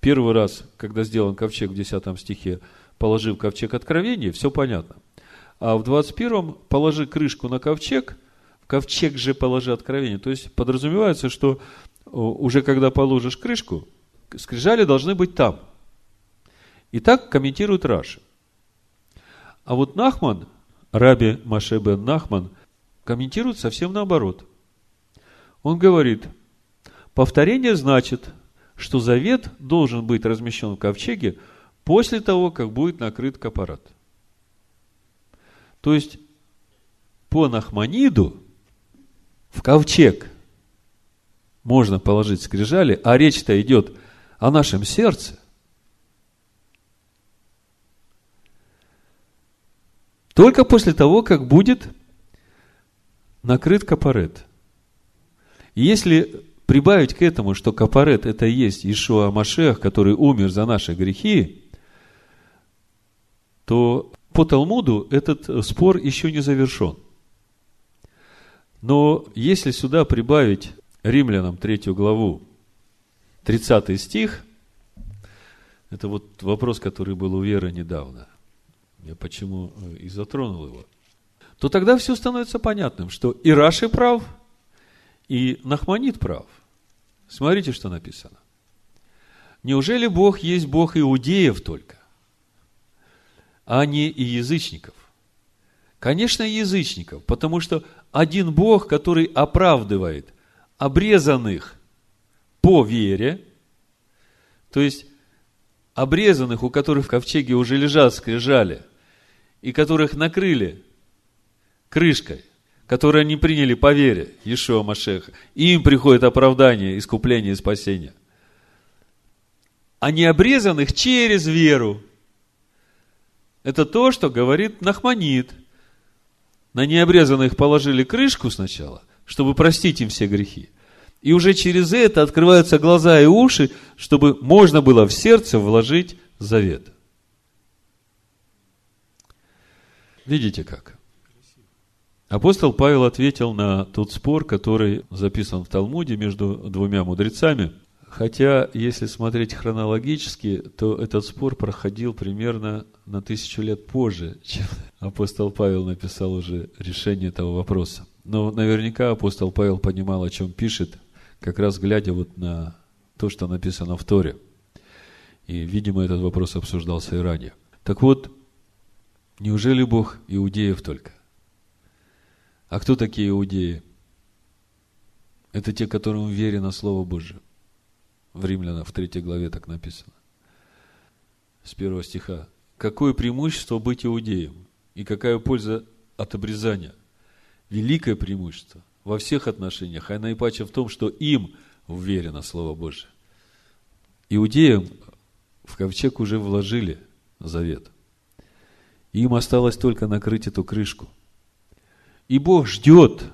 первый раз, когда сделан ковчег в 10 стихе, положив ковчег откровения, все понятно. А в 21-м положи крышку на ковчег, ковчег же положи откровение. То есть подразумевается, что уже когда положишь крышку, скрижали должны быть там. И так комментирует Раши. А вот Нахман, Раби Маше бен Нахман, комментирует совсем наоборот. Он говорит, повторение значит, что завет должен быть размещен в ковчеге после того, как будет накрыт капарат. То есть, по Нахманиду в ковчег можно положить скрижали, а речь-то идет о нашем сердце. Только после того, как будет накрыт капарет. Если прибавить к этому, что капарет это и есть Ишуа Машех, который умер за наши грехи, то по Талмуду этот спор еще не завершен. Но если сюда прибавить римлянам третью главу, 30 стих, это вот вопрос, который был у Веры недавно. Я почему э, и затронул его. То тогда все становится понятным, что и Раши прав, и Нахманит прав. Смотрите, что написано. Неужели Бог есть Бог иудеев только, а не и язычников? Конечно, язычников, потому что один Бог, который оправдывает обрезанных по вере, то есть обрезанных, у которых в ковчеге уже лежат скрижали, и которых накрыли крышкой, которые они приняли по вере Иешуа Машеха, им приходит оправдание, искупление и спасение. А не обрезанных через веру. Это то, что говорит Нахманит – на необрезанных положили крышку сначала, чтобы простить им все грехи. И уже через это открываются глаза и уши, чтобы можно было в сердце вложить завет. Видите как? Апостол Павел ответил на тот спор, который записан в Талмуде между двумя мудрецами – Хотя, если смотреть хронологически, то этот спор проходил примерно на тысячу лет позже, чем апостол Павел написал уже решение этого вопроса. Но наверняка апостол Павел понимал, о чем пишет, как раз глядя вот на то, что написано в Торе. И, видимо, этот вопрос обсуждался и ранее. Так вот, неужели Бог иудеев только? А кто такие иудеи? Это те, которым верено Слово Божие в Римлянах в третьей главе так написано. С первого стиха. Какое преимущество быть иудеем? И какая польза от обрезания? Великое преимущество во всех отношениях, а наипаче в том, что им уверено Слово Божие. Иудеям в ковчег уже вложили завет. Им осталось только накрыть эту крышку. И Бог ждет,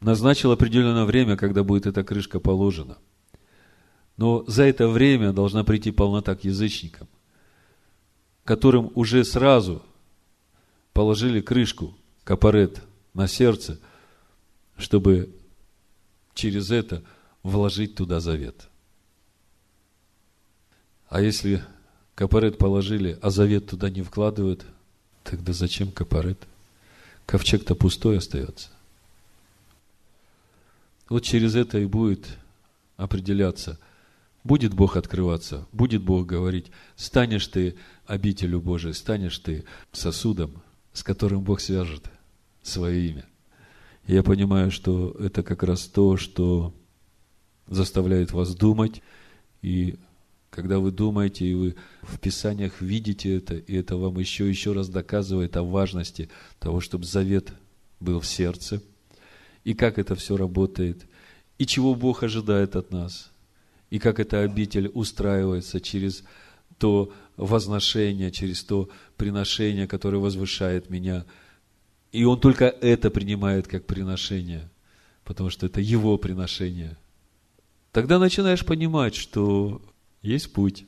назначил определенное время, когда будет эта крышка положена – но за это время должна прийти полнота к язычникам, которым уже сразу положили крышку, капарет на сердце, чтобы через это вложить туда завет. А если капарет положили, а завет туда не вкладывают, тогда зачем капарет? Ковчег-то пустой остается. Вот через это и будет определяться – Будет Бог открываться, будет Бог говорить, станешь ты обителю Божией, станешь ты сосудом, с которым Бог свяжет свое имя. Я понимаю, что это как раз то, что заставляет вас думать, и когда вы думаете, и вы в Писаниях видите это, и это вам еще еще раз доказывает о важности того, чтобы завет был в сердце, и как это все работает, и чего Бог ожидает от нас, и как эта обитель устраивается через то возношение, через то приношение, которое возвышает меня. И он только это принимает как приношение, потому что это его приношение. Тогда начинаешь понимать, что есть путь,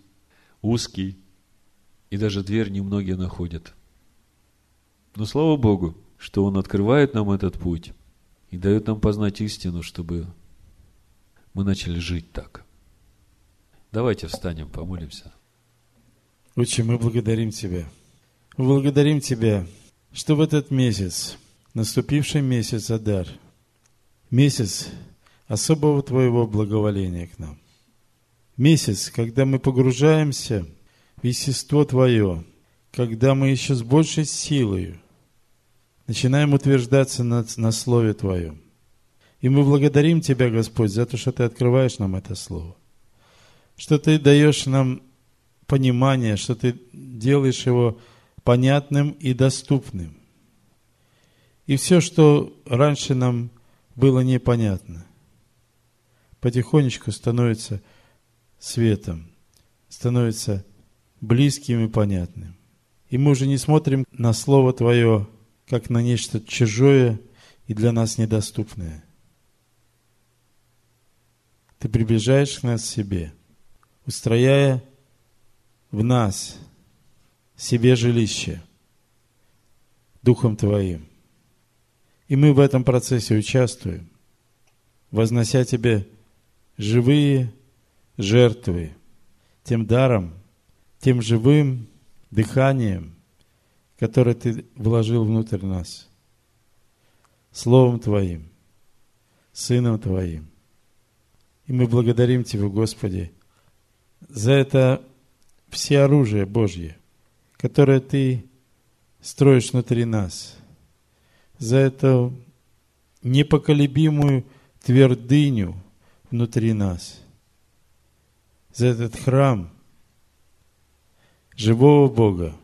узкий, и даже дверь немногие находят. Но слава Богу, что Он открывает нам этот путь и дает нам познать истину, чтобы мы начали жить так. Давайте встанем, помолимся. Отче, мы благодарим Тебя. Мы благодарим Тебя, что в этот месяц, наступивший месяц Адар, месяц особого Твоего благоволения к нам, месяц, когда мы погружаемся в естество Твое, когда мы еще с большей силой начинаем утверждаться на, на Слове Твоем. И мы благодарим Тебя, Господь, за то, что Ты открываешь нам это Слово, что Ты даешь нам понимание, что ты делаешь его понятным и доступным. И все, что раньше нам было непонятно, потихонечку становится светом, становится близким и понятным. И мы уже не смотрим на Слово Твое, как на нечто чужое и для нас недоступное. Ты приближаешь нас к себе, устрояя в нас себе жилище Духом Твоим. И мы в этом процессе участвуем, вознося Тебе живые жертвы, тем даром, тем живым дыханием, которое Ты вложил внутрь нас, Словом Твоим, Сыном Твоим. И мы благодарим Тебя, Господи, за это все оружие Божье, которое Ты строишь внутри нас, за эту непоколебимую твердыню внутри нас, за этот храм живого Бога.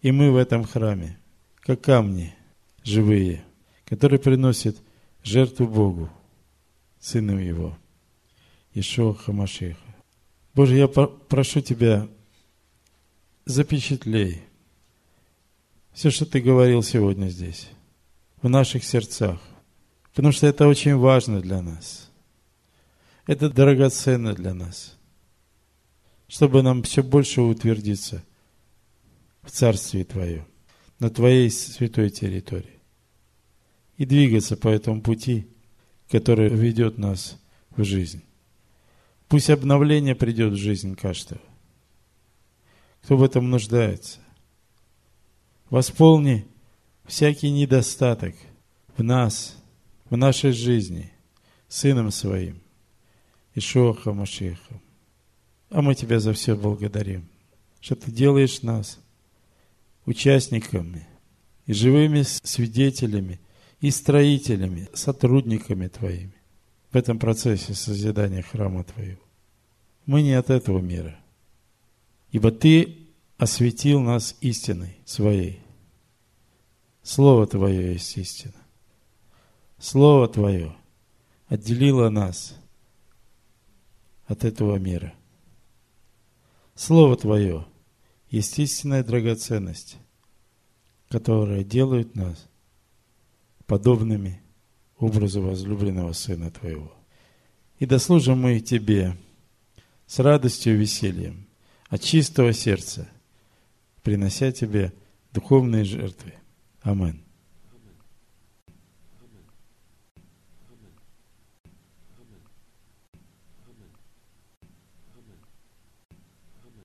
И мы в этом храме, как камни живые, которые приносят жертву Богу, Сыну Его, Ишуа Хамашиха. Боже, я прошу Тебя, запечатлей все, что Ты говорил сегодня здесь, в наших сердцах, потому что это очень важно для нас. Это драгоценно для нас, чтобы нам все больше утвердиться в Царстве Твоем, на Твоей святой территории, и двигаться по этому пути, который ведет нас в жизнь. Пусть обновление придет в жизнь каждого. Кто в этом нуждается. Восполни всякий недостаток в нас, в нашей жизни, Сыном Своим, Ишуахом Машихом. А мы Тебя за все благодарим, что Ты делаешь нас участниками и живыми свидетелями и строителями, сотрудниками Твоими в этом процессе созидания храма Твоего. Мы не от этого мира. Ибо Ты осветил нас истиной своей. Слово Твое есть истина. Слово Твое отделило нас от этого мира. Слово Твое есть истинная драгоценность, которая делает нас подобными образу возлюбленного Сына Твоего. И дослужим мы Тебе с радостью и весельем, от чистого сердца, принося Тебе духовные жертвы. Аминь.